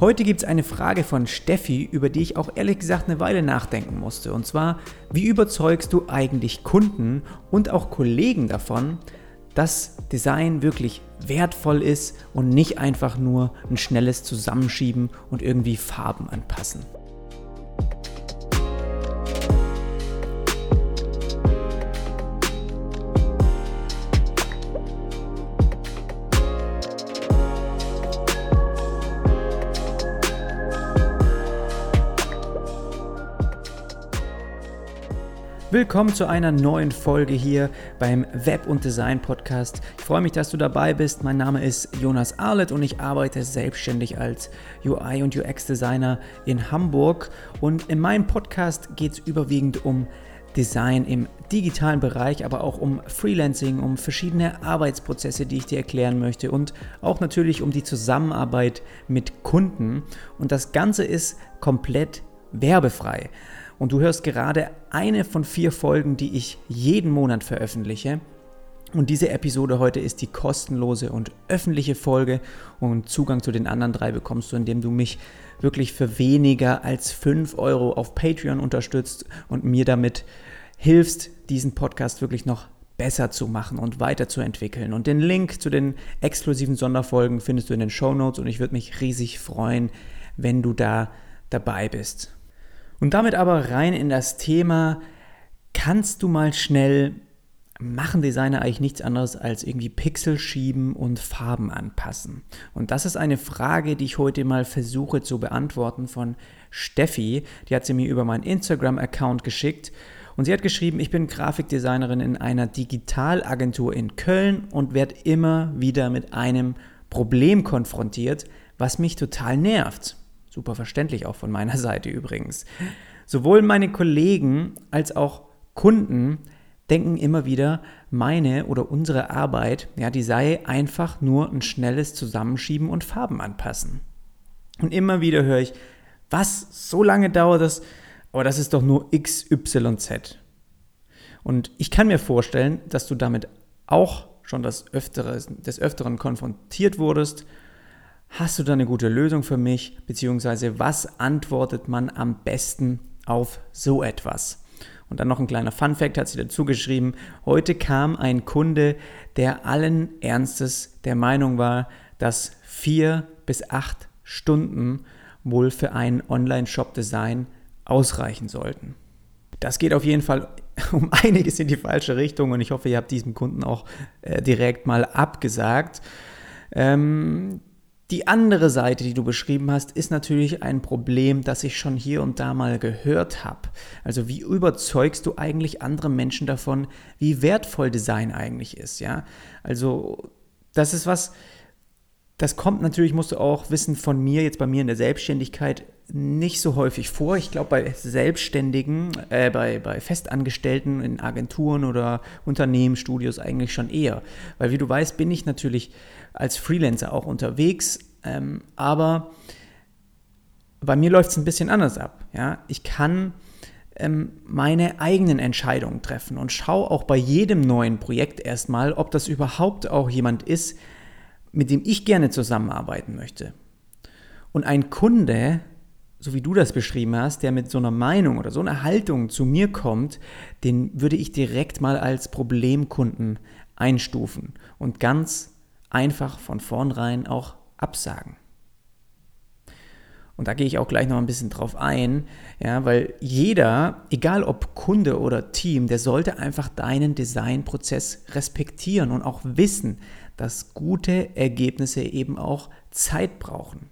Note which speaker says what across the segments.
Speaker 1: Heute gibt es eine Frage von Steffi, über die ich auch ehrlich gesagt eine Weile nachdenken musste. Und zwar, wie überzeugst du eigentlich Kunden und auch Kollegen davon, dass Design wirklich wertvoll ist und nicht einfach nur ein schnelles Zusammenschieben und irgendwie Farben anpassen? Willkommen zu einer neuen Folge hier beim Web- und Design Podcast. Ich freue mich, dass du dabei bist. Mein Name ist Jonas Arlett und ich arbeite selbstständig als UI- und UX-Designer in Hamburg. Und in meinem Podcast geht es überwiegend um Design im digitalen Bereich, aber auch um Freelancing, um verschiedene Arbeitsprozesse, die ich dir erklären möchte und auch natürlich um die Zusammenarbeit mit Kunden. Und das Ganze ist komplett werbefrei. Und du hörst gerade eine von vier Folgen, die ich jeden Monat veröffentliche. Und diese Episode heute ist die kostenlose und öffentliche Folge und Zugang zu den anderen drei bekommst du, indem du mich wirklich für weniger als 5 Euro auf Patreon unterstützt und mir damit hilfst, diesen Podcast wirklich noch besser zu machen und weiterzuentwickeln. Und den Link zu den exklusiven Sonderfolgen findest du in den Show Notes und ich würde mich riesig freuen, wenn du da dabei bist. Und damit aber rein in das Thema, kannst du mal schnell, machen Designer eigentlich nichts anderes als irgendwie Pixel schieben und Farben anpassen? Und das ist eine Frage, die ich heute mal versuche zu beantworten von Steffi. Die hat sie mir über meinen Instagram-Account geschickt. Und sie hat geschrieben, ich bin Grafikdesignerin in einer Digitalagentur in Köln und werde immer wieder mit einem Problem konfrontiert, was mich total nervt. Super verständlich auch von meiner Seite übrigens. Sowohl meine Kollegen als auch Kunden denken immer wieder, meine oder unsere Arbeit, ja, die sei einfach nur ein schnelles Zusammenschieben und Farben anpassen. Und immer wieder höre ich, was, so lange dauert das? Aber das ist doch nur XYZ. Und ich kann mir vorstellen, dass du damit auch schon das Öftere, des Öfteren konfrontiert wurdest Hast du da eine gute Lösung für mich? Beziehungsweise was antwortet man am besten auf so etwas? Und dann noch ein kleiner Fun-Fact hat sie dazu geschrieben. Heute kam ein Kunde, der allen Ernstes der Meinung war, dass vier bis acht Stunden wohl für ein Online-Shop-Design ausreichen sollten. Das geht auf jeden Fall um einiges in die falsche Richtung und ich hoffe, ihr habt diesem Kunden auch äh, direkt mal abgesagt. Ähm, die andere Seite, die du beschrieben hast, ist natürlich ein Problem, das ich schon hier und da mal gehört habe. Also wie überzeugst du eigentlich andere Menschen davon, wie wertvoll Design eigentlich ist, ja? Also das ist was, das kommt natürlich, musst du auch wissen, von mir, jetzt bei mir in der Selbstständigkeit, nicht so häufig vor. Ich glaube, bei Selbstständigen, äh, bei, bei Festangestellten in Agenturen oder Unternehmen, Studios eigentlich schon eher. Weil wie du weißt, bin ich natürlich als Freelancer auch unterwegs, ähm, aber bei mir läuft es ein bisschen anders ab. Ja? Ich kann ähm, meine eigenen Entscheidungen treffen und schaue auch bei jedem neuen Projekt erstmal, ob das überhaupt auch jemand ist, mit dem ich gerne zusammenarbeiten möchte. Und ein Kunde, so wie du das beschrieben hast, der mit so einer Meinung oder so einer Haltung zu mir kommt, den würde ich direkt mal als Problemkunden einstufen und ganz einfach von vornherein auch absagen. Und da gehe ich auch gleich noch ein bisschen drauf ein, ja, weil jeder, egal ob Kunde oder Team, der sollte einfach deinen Designprozess respektieren und auch wissen, dass gute Ergebnisse eben auch Zeit brauchen.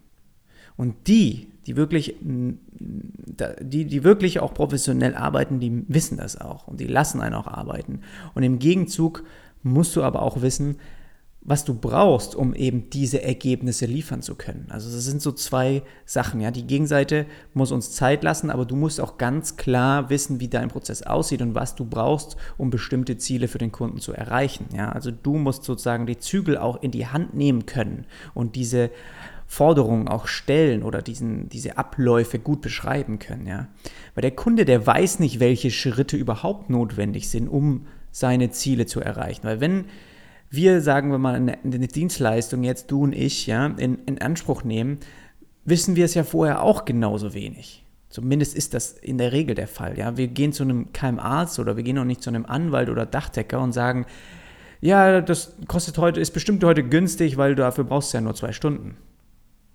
Speaker 1: Und die, die wirklich, die, die wirklich auch professionell arbeiten, die wissen das auch und die lassen einen auch arbeiten. Und im Gegenzug musst du aber auch wissen, was du brauchst, um eben diese Ergebnisse liefern zu können. Also das sind so zwei Sachen. Ja, die Gegenseite muss uns Zeit lassen, aber du musst auch ganz klar wissen, wie dein Prozess aussieht und was du brauchst, um bestimmte Ziele für den Kunden zu erreichen. Ja, also du musst sozusagen die Zügel auch in die Hand nehmen können und diese Forderungen auch stellen oder diesen, diese Abläufe gut beschreiben können. Ja, weil der Kunde, der weiß nicht, welche Schritte überhaupt notwendig sind, um seine Ziele zu erreichen. Weil wenn wir, sagen wir mal, eine, eine Dienstleistung, jetzt du und ich, ja, in, in Anspruch nehmen, wissen wir es ja vorher auch genauso wenig. Zumindest ist das in der Regel der Fall. Ja? Wir gehen zu einem keinem Arzt oder wir gehen auch nicht zu einem Anwalt oder Dachdecker und sagen, ja, das kostet heute, ist bestimmt heute günstig, weil dafür brauchst du ja nur zwei Stunden.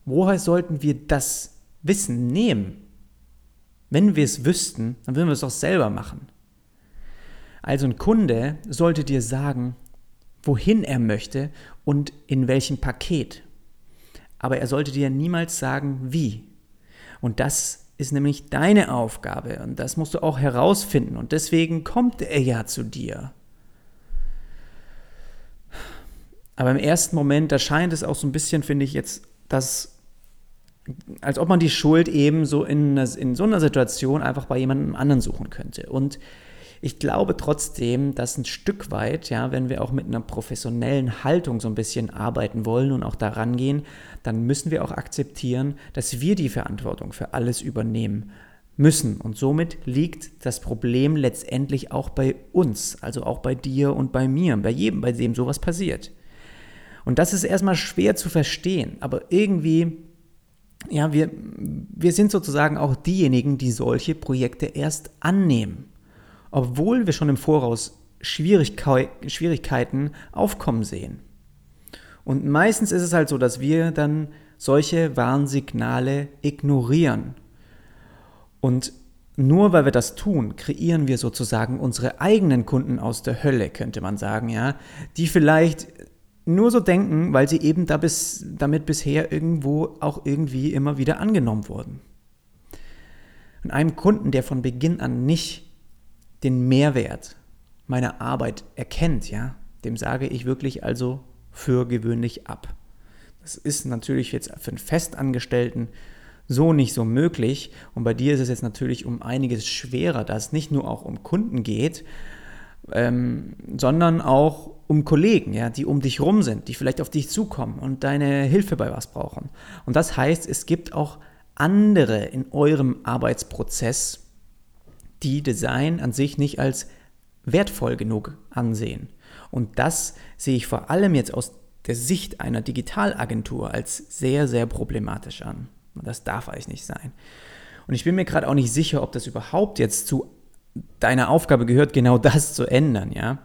Speaker 1: Woher sollten wir das Wissen nehmen? Wenn wir es wüssten, dann würden wir es auch selber machen. Also ein Kunde sollte dir sagen, wohin er möchte und in welchem Paket. Aber er sollte dir niemals sagen, wie. Und das ist nämlich deine Aufgabe und das musst du auch herausfinden und deswegen kommt er ja zu dir. Aber im ersten Moment, da scheint es auch so ein bisschen, finde ich jetzt, dass als ob man die Schuld eben so in, in so einer Situation einfach bei jemandem anderen suchen könnte. Und ich glaube trotzdem, dass ein Stück weit, ja, wenn wir auch mit einer professionellen Haltung so ein bisschen arbeiten wollen und auch daran gehen, dann müssen wir auch akzeptieren, dass wir die Verantwortung für alles übernehmen müssen. Und somit liegt das Problem letztendlich auch bei uns, also auch bei dir und bei mir, bei jedem, bei dem sowas passiert. Und das ist erstmal schwer zu verstehen, aber irgendwie ja, wir, wir sind sozusagen auch diejenigen, die solche Projekte erst annehmen, obwohl wir schon im Voraus Schwierigkeiten aufkommen sehen. Und meistens ist es halt so, dass wir dann solche Warnsignale ignorieren. Und nur weil wir das tun, kreieren wir sozusagen unsere eigenen Kunden aus der Hölle, könnte man sagen, ja, die vielleicht nur so denken, weil sie eben da bis, damit bisher irgendwo auch irgendwie immer wieder angenommen wurden. Und einem Kunden, der von Beginn an nicht den Mehrwert meiner Arbeit erkennt, ja, dem sage ich wirklich also für gewöhnlich ab. Das ist natürlich jetzt für einen Festangestellten so nicht so möglich. Und bei dir ist es jetzt natürlich um einiges schwerer, da es nicht nur auch um Kunden geht, ähm, sondern auch um Kollegen, ja, die um dich rum sind, die vielleicht auf dich zukommen und deine Hilfe bei was brauchen. Und das heißt, es gibt auch andere in eurem Arbeitsprozess, die Design an sich nicht als wertvoll genug ansehen. Und das sehe ich vor allem jetzt aus der Sicht einer Digitalagentur als sehr, sehr problematisch an. Und das darf eigentlich nicht sein. Und ich bin mir gerade auch nicht sicher, ob das überhaupt jetzt zu deiner Aufgabe gehört, genau das zu ändern, ja.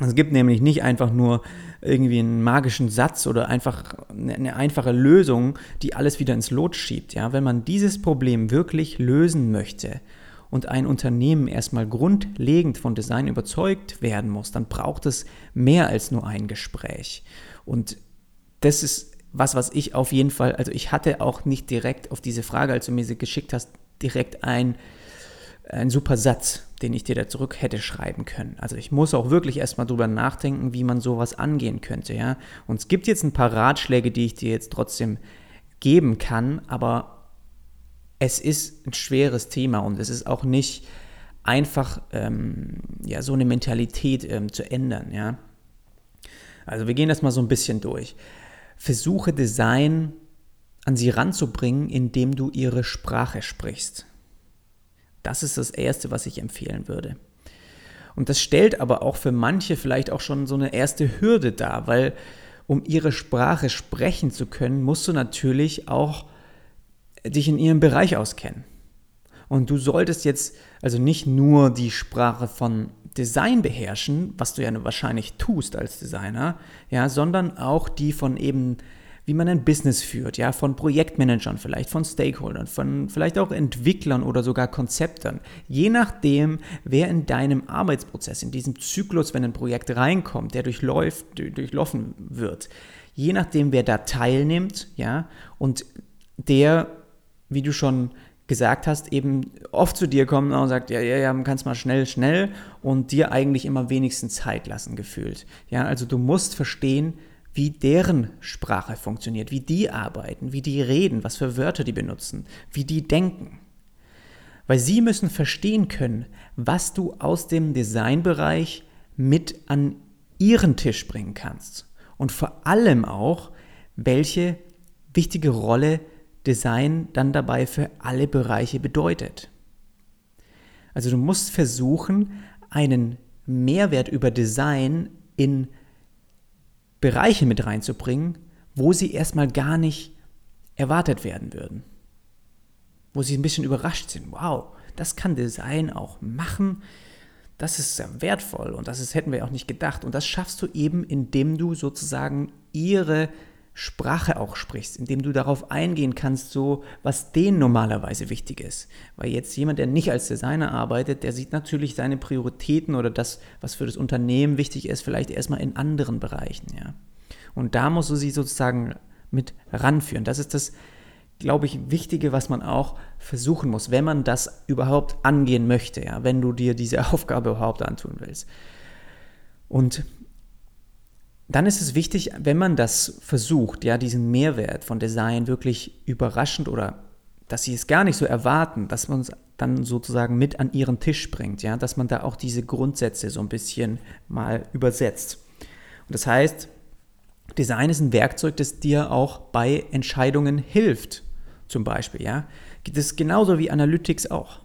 Speaker 1: Es gibt nämlich nicht einfach nur irgendwie einen magischen Satz oder einfach eine einfache Lösung, die alles wieder ins Lot schiebt. Ja? Wenn man dieses Problem wirklich lösen möchte und ein Unternehmen erstmal grundlegend von Design überzeugt werden muss, dann braucht es mehr als nur ein Gespräch. Und das ist was, was ich auf jeden Fall, also ich hatte auch nicht direkt auf diese Frage, als du mir sie geschickt hast, direkt ein ein super Satz, den ich dir da zurück hätte schreiben können. Also ich muss auch wirklich erstmal drüber nachdenken, wie man sowas angehen könnte, ja. Und es gibt jetzt ein paar Ratschläge, die ich dir jetzt trotzdem geben kann, aber es ist ein schweres Thema und es ist auch nicht einfach, ähm, ja, so eine Mentalität ähm, zu ändern, ja. Also wir gehen das mal so ein bisschen durch. Versuche Design an sie ranzubringen, indem du ihre Sprache sprichst. Das ist das Erste, was ich empfehlen würde. Und das stellt aber auch für manche vielleicht auch schon so eine erste Hürde dar, weil um ihre Sprache sprechen zu können, musst du natürlich auch dich in ihrem Bereich auskennen. Und du solltest jetzt also nicht nur die Sprache von Design beherrschen, was du ja wahrscheinlich tust als Designer, ja, sondern auch die von eben wie man ein Business führt, ja, von Projektmanagern vielleicht, von Stakeholdern, von vielleicht auch Entwicklern oder sogar Konzeptern. Je nachdem, wer in deinem Arbeitsprozess, in diesem Zyklus, wenn ein Projekt reinkommt, der durchläuft, durchlaufen wird, je nachdem, wer da teilnimmt, ja, und der, wie du schon gesagt hast, eben oft zu dir kommt und sagt, ja, ja, ja, man kann es mal schnell, schnell und dir eigentlich immer wenigstens Zeit lassen gefühlt. Ja, also du musst verstehen, wie deren Sprache funktioniert, wie die arbeiten, wie die reden, was für Wörter die benutzen, wie die denken. Weil sie müssen verstehen können, was du aus dem Designbereich mit an ihren Tisch bringen kannst. Und vor allem auch, welche wichtige Rolle Design dann dabei für alle Bereiche bedeutet. Also du musst versuchen, einen Mehrwert über Design in Bereiche mit reinzubringen, wo sie erstmal gar nicht erwartet werden würden. Wo sie ein bisschen überrascht sind. Wow, das kann Design auch machen. Das ist sehr wertvoll und das ist, hätten wir auch nicht gedacht. Und das schaffst du eben, indem du sozusagen ihre Sprache auch sprichst, indem du darauf eingehen kannst, so was denen normalerweise wichtig ist. Weil jetzt jemand, der nicht als Designer arbeitet, der sieht natürlich seine Prioritäten oder das, was für das Unternehmen wichtig ist, vielleicht erstmal in anderen Bereichen, ja. Und da musst du sie sozusagen mit ranführen. Das ist das, glaube ich, Wichtige, was man auch versuchen muss, wenn man das überhaupt angehen möchte, ja, wenn du dir diese Aufgabe überhaupt antun willst. Und dann ist es wichtig, wenn man das versucht, ja, diesen Mehrwert von Design wirklich überraschend oder dass sie es gar nicht so erwarten, dass man es dann sozusagen mit an ihren Tisch bringt, ja, dass man da auch diese Grundsätze so ein bisschen mal übersetzt. Und das heißt, Design ist ein Werkzeug, das dir auch bei Entscheidungen hilft, zum Beispiel, ja. Das ist genauso wie Analytics auch.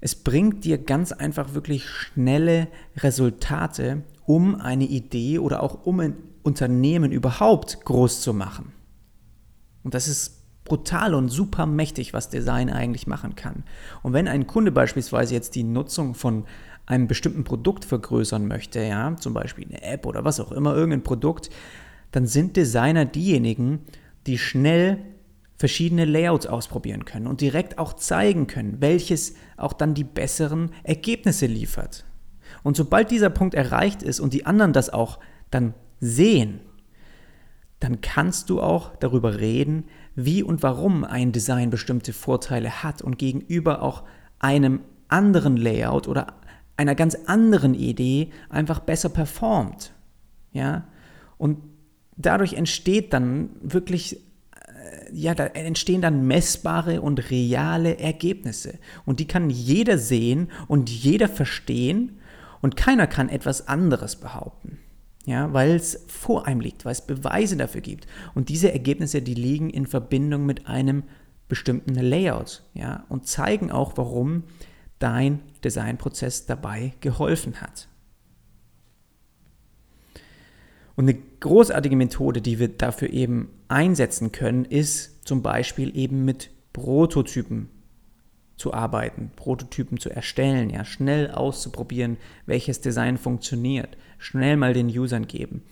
Speaker 1: Es bringt dir ganz einfach wirklich schnelle Resultate um eine Idee oder auch um ein Unternehmen überhaupt groß zu machen. Und das ist brutal und super mächtig, was Design eigentlich machen kann. Und wenn ein Kunde beispielsweise jetzt die Nutzung von einem bestimmten Produkt vergrößern möchte, ja, zum Beispiel eine App oder was auch immer, irgendein Produkt, dann sind Designer diejenigen, die schnell verschiedene Layouts ausprobieren können und direkt auch zeigen können, welches auch dann die besseren Ergebnisse liefert. Und sobald dieser Punkt erreicht ist und die anderen das auch dann sehen, dann kannst du auch darüber reden, wie und warum ein Design bestimmte Vorteile hat und gegenüber auch einem anderen Layout oder einer ganz anderen Idee einfach besser performt. Ja? Und dadurch entsteht dann wirklich ja, da entstehen dann messbare und reale Ergebnisse. Und die kann jeder sehen und jeder verstehen und keiner kann etwas anderes behaupten. Ja, weil es vor einem liegt, weil es Beweise dafür gibt. Und diese Ergebnisse, die liegen in Verbindung mit einem bestimmten Layout, ja, und zeigen auch, warum dein Designprozess dabei geholfen hat. Und eine großartige Methode, die wir dafür eben einsetzen können, ist zum Beispiel eben mit Prototypen zu arbeiten, Prototypen zu erstellen, ja, schnell auszuprobieren, welches Design funktioniert, schnell mal den Usern geben,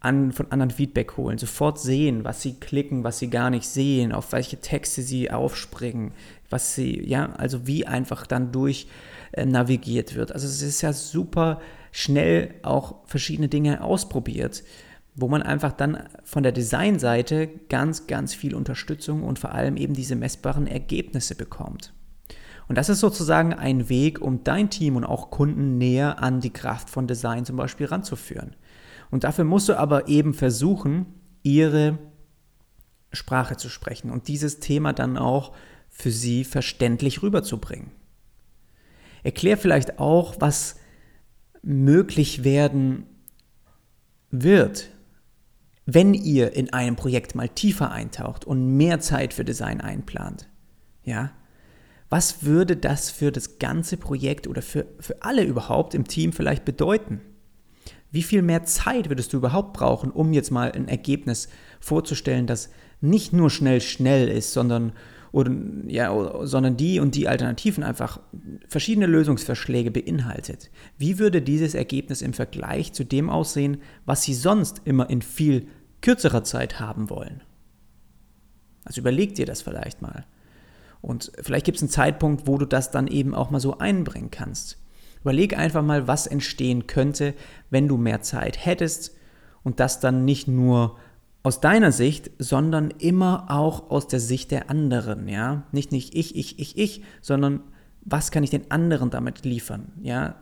Speaker 1: an, von anderen Feedback holen, sofort sehen, was sie klicken, was sie gar nicht sehen, auf welche Texte sie aufspringen, was sie, ja, also wie einfach dann durch äh, navigiert wird. Also es ist ja super schnell auch verschiedene Dinge ausprobiert wo man einfach dann von der Designseite ganz, ganz viel Unterstützung und vor allem eben diese messbaren Ergebnisse bekommt. Und das ist sozusagen ein Weg, um dein Team und auch Kunden näher an die Kraft von Design zum Beispiel ranzuführen. Und dafür musst du aber eben versuchen, ihre Sprache zu sprechen und dieses Thema dann auch für sie verständlich rüberzubringen. Erklär vielleicht auch, was möglich werden wird, wenn ihr in einem Projekt mal tiefer eintaucht und mehr Zeit für Design einplant, ja, was würde das für das ganze Projekt oder für, für alle überhaupt im Team vielleicht bedeuten? Wie viel mehr Zeit würdest du überhaupt brauchen, um jetzt mal ein Ergebnis vorzustellen, das nicht nur schnell schnell ist, sondern, oder, ja, sondern die und die Alternativen einfach verschiedene Lösungsvorschläge beinhaltet? Wie würde dieses Ergebnis im Vergleich zu dem aussehen, was sie sonst immer in viel kürzerer Zeit haben wollen. Also überleg dir das vielleicht mal. Und vielleicht gibt es einen Zeitpunkt, wo du das dann eben auch mal so einbringen kannst. Überleg einfach mal, was entstehen könnte, wenn du mehr Zeit hättest und das dann nicht nur aus deiner Sicht, sondern immer auch aus der Sicht der anderen, ja? Nicht nicht ich, ich, ich, ich, sondern was kann ich den anderen damit liefern, ja?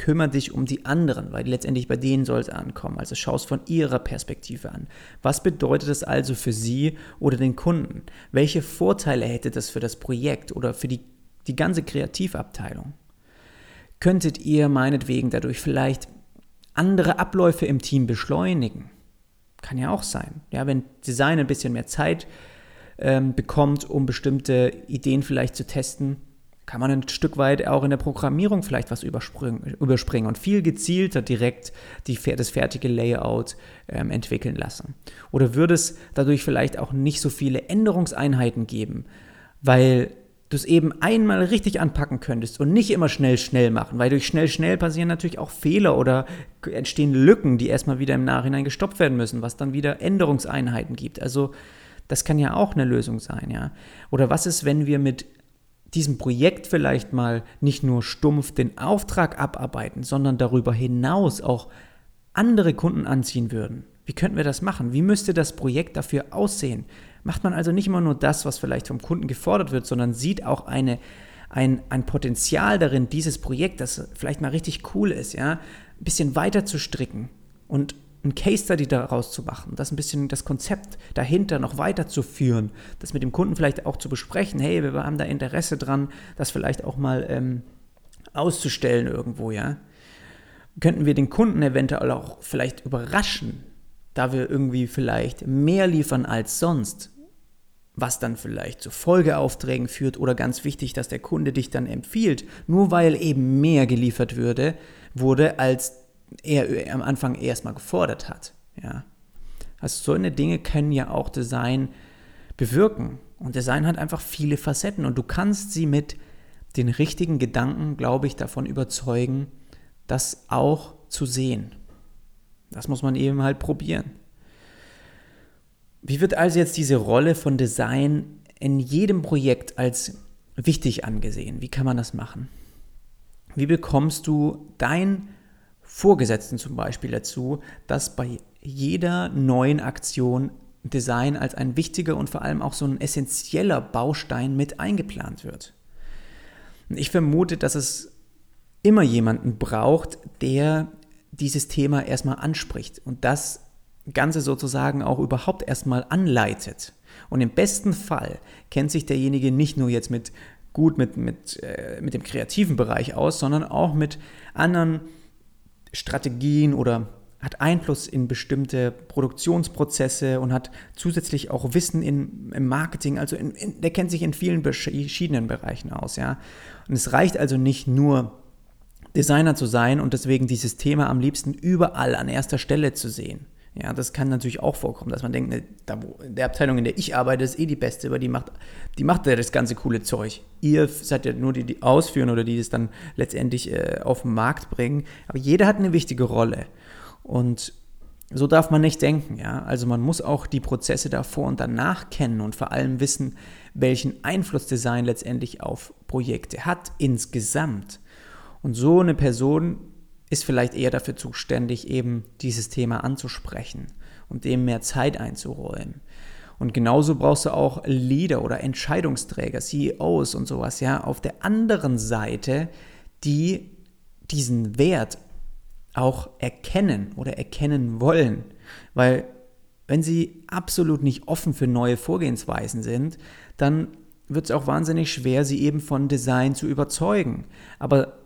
Speaker 1: kümmere dich um die anderen, weil letztendlich bei denen soll es ankommen. Also schau es von ihrer Perspektive an. Was bedeutet das also für sie oder den Kunden? Welche Vorteile hätte das für das Projekt oder für die, die ganze Kreativabteilung? Könntet ihr meinetwegen dadurch vielleicht andere Abläufe im Team beschleunigen? Kann ja auch sein. Ja, wenn Design ein bisschen mehr Zeit ähm, bekommt, um bestimmte Ideen vielleicht zu testen, kann man ein Stück weit auch in der Programmierung vielleicht was überspringen und viel gezielter direkt die, das fertige Layout ähm, entwickeln lassen. Oder würde es dadurch vielleicht auch nicht so viele Änderungseinheiten geben, weil du es eben einmal richtig anpacken könntest und nicht immer schnell, schnell machen, weil durch schnell, schnell passieren natürlich auch Fehler oder entstehen Lücken, die erstmal wieder im Nachhinein gestoppt werden müssen, was dann wieder Änderungseinheiten gibt. Also das kann ja auch eine Lösung sein, ja. Oder was ist, wenn wir mit diesem Projekt vielleicht mal nicht nur stumpf den Auftrag abarbeiten, sondern darüber hinaus auch andere Kunden anziehen würden? Wie könnten wir das machen? Wie müsste das Projekt dafür aussehen? Macht man also nicht immer nur das, was vielleicht vom Kunden gefordert wird, sondern sieht auch eine, ein, ein Potenzial darin, dieses Projekt, das vielleicht mal richtig cool ist, ja, ein bisschen weiter zu stricken und ein Case Study daraus zu machen, das ein bisschen das Konzept dahinter noch weiterzuführen, das mit dem Kunden vielleicht auch zu besprechen, hey, wir haben da Interesse dran, das vielleicht auch mal ähm, auszustellen irgendwo, ja. Könnten wir den Kunden eventuell auch vielleicht überraschen, da wir irgendwie vielleicht mehr liefern als sonst, was dann vielleicht zu Folgeaufträgen führt oder ganz wichtig, dass der Kunde dich dann empfiehlt, nur weil eben mehr geliefert würde, wurde, als er am Anfang erstmal gefordert hat. Ja. Also so eine Dinge können ja auch Design bewirken. Und Design hat einfach viele Facetten und du kannst sie mit den richtigen Gedanken, glaube ich, davon überzeugen, das auch zu sehen. Das muss man eben halt probieren. Wie wird also jetzt diese Rolle von Design in jedem Projekt als wichtig angesehen? Wie kann man das machen? Wie bekommst du dein Vorgesetzten zum Beispiel dazu, dass bei jeder neuen Aktion Design als ein wichtiger und vor allem auch so ein essentieller Baustein mit eingeplant wird. Ich vermute, dass es immer jemanden braucht, der dieses Thema erstmal anspricht und das Ganze sozusagen auch überhaupt erstmal anleitet. Und im besten Fall kennt sich derjenige nicht nur jetzt mit gut mit, mit, äh, mit dem kreativen Bereich aus, sondern auch mit anderen Strategien oder hat Einfluss in bestimmte Produktionsprozesse und hat zusätzlich auch Wissen in, im Marketing, also in, in, der kennt sich in vielen verschiedenen Bereichen aus, ja. Und es reicht also nicht nur Designer zu sein und deswegen dieses Thema am liebsten überall an erster Stelle zu sehen. Ja, das kann natürlich auch vorkommen, dass man denkt, ne, da, wo, der Abteilung, in der ich arbeite, ist eh die beste, weil die macht, die macht ja das ganze coole Zeug. Ihr seid ja nur die, die ausführen oder die das dann letztendlich äh, auf den Markt bringen. Aber jeder hat eine wichtige Rolle. Und so darf man nicht denken, ja. Also man muss auch die Prozesse davor und danach kennen und vor allem wissen, welchen Einfluss Design letztendlich auf Projekte hat insgesamt. Und so eine Person ist vielleicht eher dafür zuständig, eben dieses Thema anzusprechen und dem mehr Zeit einzuräumen. Und genauso brauchst du auch Leader oder Entscheidungsträger, CEOs und sowas, ja, auf der anderen Seite, die diesen Wert auch erkennen oder erkennen wollen. Weil wenn sie absolut nicht offen für neue Vorgehensweisen sind, dann wird es auch wahnsinnig schwer, sie eben von Design zu überzeugen. Aber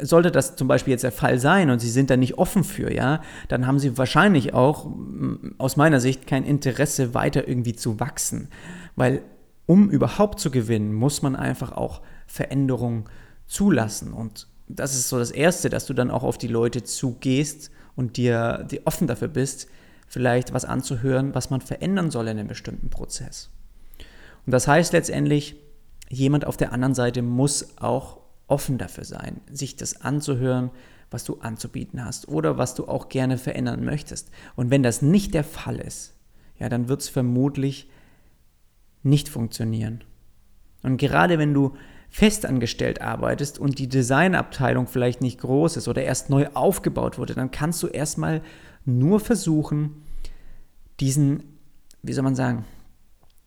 Speaker 1: sollte das zum Beispiel jetzt der Fall sein und Sie sind da nicht offen für, ja, dann haben Sie wahrscheinlich auch aus meiner Sicht kein Interesse, weiter irgendwie zu wachsen. Weil um überhaupt zu gewinnen, muss man einfach auch Veränderungen zulassen. Und das ist so das Erste, dass du dann auch auf die Leute zugehst und dir, dir offen dafür bist, vielleicht was anzuhören, was man verändern soll in einem bestimmten Prozess. Und das heißt letztendlich, jemand auf der anderen Seite muss auch offen dafür sein, sich das anzuhören, was du anzubieten hast oder was du auch gerne verändern möchtest. Und wenn das nicht der Fall ist, ja, dann wird es vermutlich nicht funktionieren. Und gerade wenn du festangestellt arbeitest und die Designabteilung vielleicht nicht groß ist oder erst neu aufgebaut wurde, dann kannst du erstmal nur versuchen, diesen, wie soll man sagen,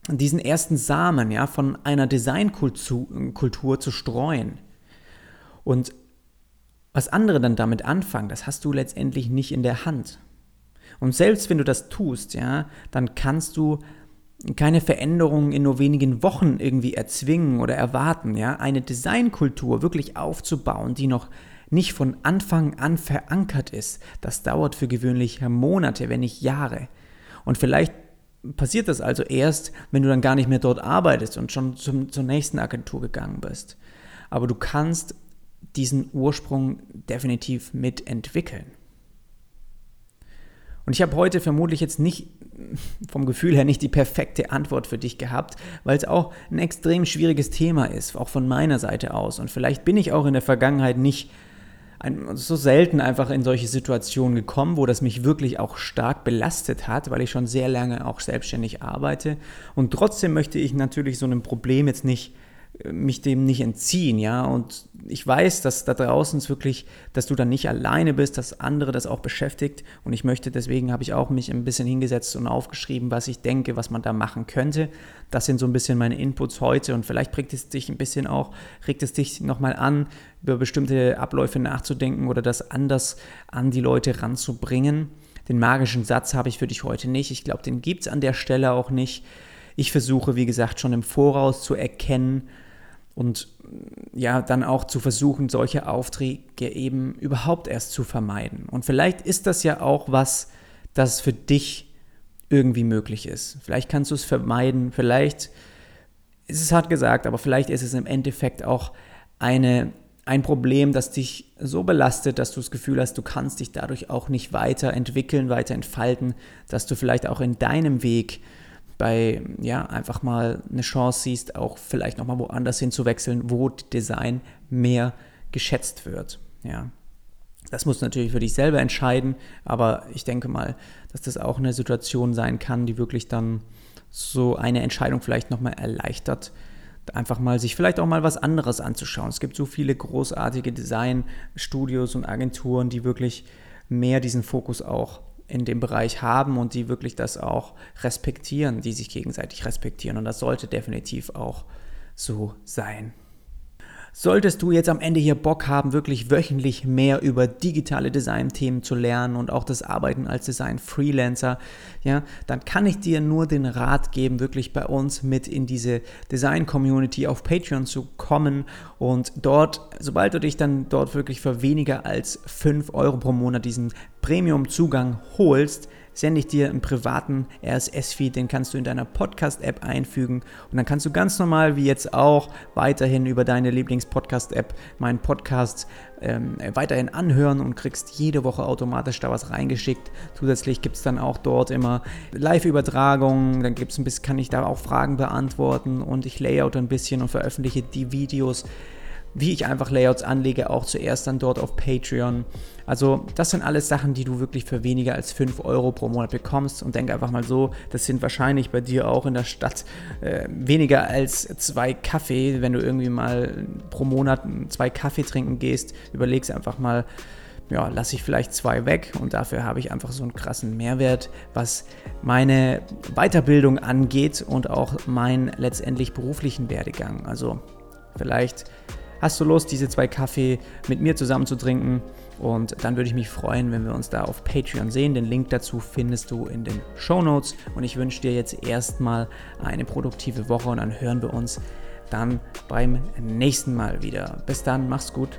Speaker 1: diesen ersten Samen ja, von einer Designkultur zu streuen. Und was andere dann damit anfangen, das hast du letztendlich nicht in der Hand. Und selbst wenn du das tust, ja, dann kannst du keine Veränderungen in nur wenigen Wochen irgendwie erzwingen oder erwarten, ja, eine Designkultur wirklich aufzubauen, die noch nicht von Anfang an verankert ist, das dauert für gewöhnlich Monate, wenn nicht Jahre. Und vielleicht passiert das also erst, wenn du dann gar nicht mehr dort arbeitest und schon zum, zur nächsten Agentur gegangen bist. aber du kannst diesen Ursprung definitiv mitentwickeln. Und ich habe heute vermutlich jetzt nicht vom Gefühl her nicht die perfekte Antwort für dich gehabt, weil es auch ein extrem schwieriges Thema ist, auch von meiner Seite aus. Und vielleicht bin ich auch in der Vergangenheit nicht ein, so selten einfach in solche Situationen gekommen, wo das mich wirklich auch stark belastet hat, weil ich schon sehr lange auch selbstständig arbeite. Und trotzdem möchte ich natürlich so einem Problem jetzt nicht mich dem nicht entziehen, ja. Und ich weiß, dass da draußen ist wirklich, dass du dann nicht alleine bist, dass andere das auch beschäftigt. Und ich möchte, deswegen habe ich auch mich ein bisschen hingesetzt und aufgeschrieben, was ich denke, was man da machen könnte. Das sind so ein bisschen meine Inputs heute und vielleicht regt es dich ein bisschen auch, regt es dich nochmal an, über bestimmte Abläufe nachzudenken oder das anders an die Leute ranzubringen. Den magischen Satz habe ich für dich heute nicht. Ich glaube, den gibt es an der Stelle auch nicht. Ich versuche, wie gesagt, schon im Voraus zu erkennen, und ja, dann auch zu versuchen, solche Aufträge eben überhaupt erst zu vermeiden. Und vielleicht ist das ja auch was, das für dich irgendwie möglich ist. Vielleicht kannst du es vermeiden, vielleicht ist es hart gesagt, aber vielleicht ist es im Endeffekt auch eine, ein Problem, das dich so belastet, dass du das Gefühl hast, du kannst dich dadurch auch nicht weiterentwickeln, weiter entfalten, dass du vielleicht auch in deinem Weg bei, ja, einfach mal eine Chance siehst, auch vielleicht nochmal woanders hinzuwechseln, wo Design mehr geschätzt wird. Ja. Das du natürlich für dich selber entscheiden, aber ich denke mal, dass das auch eine Situation sein kann, die wirklich dann so eine Entscheidung vielleicht nochmal erleichtert, einfach mal sich vielleicht auch mal was anderes anzuschauen. Es gibt so viele großartige Designstudios und Agenturen, die wirklich mehr diesen Fokus auch in dem Bereich haben und die wirklich das auch respektieren, die sich gegenseitig respektieren. Und das sollte definitiv auch so sein. Solltest du jetzt am Ende hier Bock haben, wirklich wöchentlich mehr über digitale Design-Themen zu lernen und auch das Arbeiten als Design-Freelancer, ja, dann kann ich dir nur den Rat geben, wirklich bei uns mit in diese Design-Community auf Patreon zu kommen und dort, sobald du dich dann dort wirklich für weniger als 5 Euro pro Monat diesen Premium-Zugang holst, sende ich dir einen privaten RSS-Feed, den kannst du in deiner Podcast-App einfügen und dann kannst du ganz normal wie jetzt auch weiterhin über deine Lieblings-Podcast-App meinen Podcast ähm, weiterhin anhören und kriegst jede Woche automatisch da was reingeschickt. Zusätzlich gibt es dann auch dort immer Live-Übertragungen, dann gibt's ein bisschen, kann ich da auch Fragen beantworten und ich layout ein bisschen und veröffentliche die Videos wie ich einfach Layouts anlege, auch zuerst dann dort auf Patreon. Also das sind alles Sachen, die du wirklich für weniger als 5 Euro pro Monat bekommst. Und denke einfach mal so, das sind wahrscheinlich bei dir auch in der Stadt äh, weniger als zwei Kaffee. Wenn du irgendwie mal pro Monat zwei Kaffee trinken gehst, überlegst einfach mal, ja, lasse ich vielleicht zwei weg und dafür habe ich einfach so einen krassen Mehrwert, was meine Weiterbildung angeht und auch meinen letztendlich beruflichen Werdegang. Also vielleicht Hast du Lust, diese zwei Kaffee mit mir zusammen zu trinken? Und dann würde ich mich freuen, wenn wir uns da auf Patreon sehen. Den Link dazu findest du in den Show Notes. Und ich wünsche dir jetzt erstmal eine produktive Woche und dann hören wir uns dann beim nächsten Mal wieder. Bis dann, mach's gut.